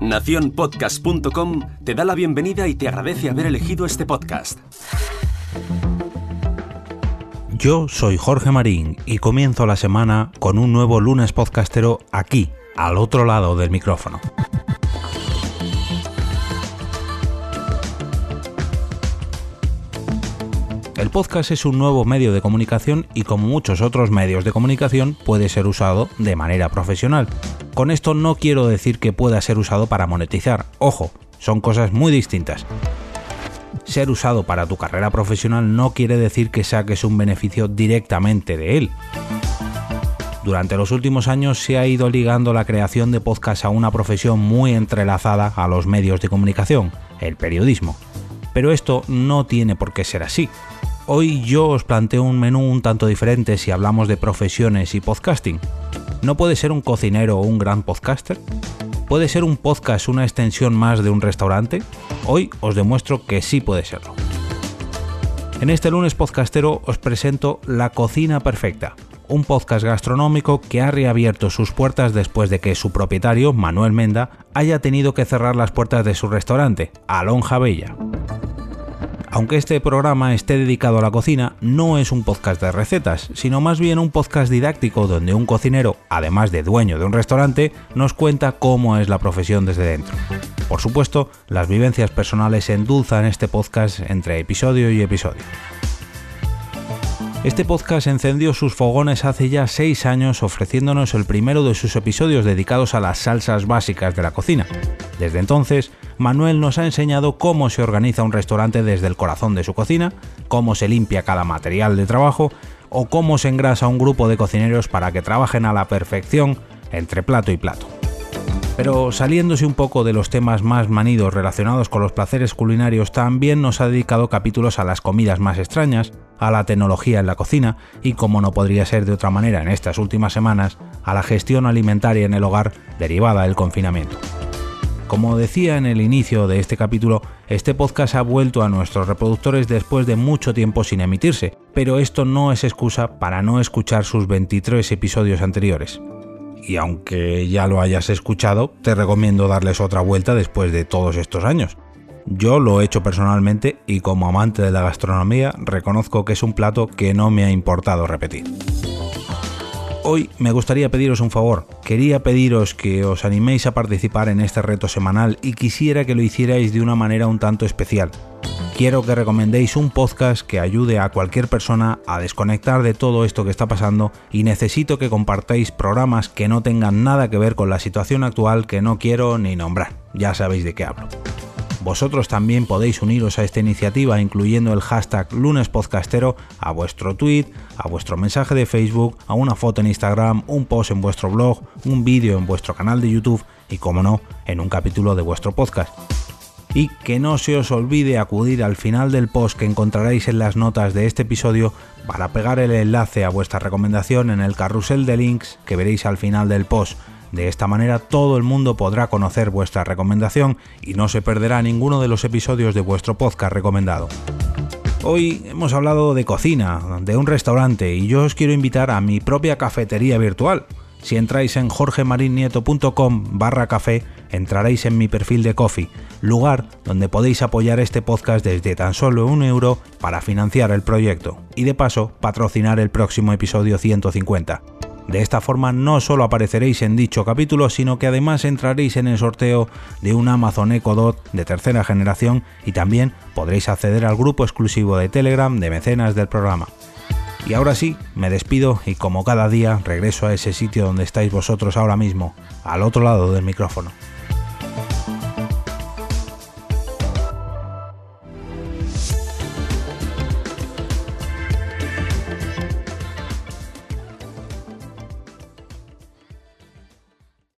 Naciónpodcast.com te da la bienvenida y te agradece haber elegido este podcast. Yo soy Jorge Marín y comienzo la semana con un nuevo lunes podcastero aquí, al otro lado del micrófono. El podcast es un nuevo medio de comunicación y como muchos otros medios de comunicación puede ser usado de manera profesional. Con esto no quiero decir que pueda ser usado para monetizar, ojo, son cosas muy distintas. Ser usado para tu carrera profesional no quiere decir que saques un beneficio directamente de él. Durante los últimos años se ha ido ligando la creación de podcast a una profesión muy entrelazada a los medios de comunicación, el periodismo. Pero esto no tiene por qué ser así. Hoy yo os planteo un menú un tanto diferente si hablamos de profesiones y podcasting. ¿No puede ser un cocinero o un gran podcaster? ¿Puede ser un podcast una extensión más de un restaurante? Hoy os demuestro que sí puede serlo. En este lunes podcastero os presento La Cocina Perfecta, un podcast gastronómico que ha reabierto sus puertas después de que su propietario, Manuel Menda, haya tenido que cerrar las puertas de su restaurante, Alonja Bella. Aunque este programa esté dedicado a la cocina, no es un podcast de recetas, sino más bien un podcast didáctico donde un cocinero, además de dueño de un restaurante, nos cuenta cómo es la profesión desde dentro. Por supuesto, las vivencias personales endulzan este podcast entre episodio y episodio. Este podcast encendió sus fogones hace ya seis años ofreciéndonos el primero de sus episodios dedicados a las salsas básicas de la cocina. Desde entonces, Manuel nos ha enseñado cómo se organiza un restaurante desde el corazón de su cocina, cómo se limpia cada material de trabajo o cómo se engrasa un grupo de cocineros para que trabajen a la perfección entre plato y plato. Pero saliéndose un poco de los temas más manidos relacionados con los placeres culinarios, también nos ha dedicado capítulos a las comidas más extrañas, a la tecnología en la cocina y, como no podría ser de otra manera en estas últimas semanas, a la gestión alimentaria en el hogar derivada del confinamiento. Como decía en el inicio de este capítulo, este podcast ha vuelto a nuestros reproductores después de mucho tiempo sin emitirse, pero esto no es excusa para no escuchar sus 23 episodios anteriores y aunque ya lo hayas escuchado, te recomiendo darles otra vuelta después de todos estos años. Yo lo he hecho personalmente y como amante de la gastronomía reconozco que es un plato que no me ha importado repetir. Hoy me gustaría pediros un favor. Quería pediros que os animéis a participar en este reto semanal y quisiera que lo hicierais de una manera un tanto especial. Quiero que recomendéis un podcast que ayude a cualquier persona a desconectar de todo esto que está pasando y necesito que compartáis programas que no tengan nada que ver con la situación actual que no quiero ni nombrar. Ya sabéis de qué hablo. Vosotros también podéis uniros a esta iniciativa incluyendo el hashtag lunespodcastero a vuestro tweet, a vuestro mensaje de Facebook, a una foto en Instagram, un post en vuestro blog, un vídeo en vuestro canal de YouTube y, como no, en un capítulo de vuestro podcast y que no se os olvide acudir al final del post que encontraréis en las notas de este episodio para pegar el enlace a vuestra recomendación en el carrusel de links que veréis al final del post. De esta manera todo el mundo podrá conocer vuestra recomendación y no se perderá ninguno de los episodios de vuestro podcast recomendado. Hoy hemos hablado de cocina, de un restaurante y yo os quiero invitar a mi propia cafetería virtual. Si entráis en jorgemarinieto.com barra café, entraréis en mi perfil de Coffee, lugar donde podéis apoyar este podcast desde tan solo un euro para financiar el proyecto y de paso patrocinar el próximo episodio 150. De esta forma no solo apareceréis en dicho capítulo, sino que además entraréis en el sorteo de un Amazon Echo Dot de tercera generación y también podréis acceder al grupo exclusivo de Telegram de mecenas del programa. Y ahora sí, me despido y como cada día regreso a ese sitio donde estáis vosotros ahora mismo, al otro lado del micrófono.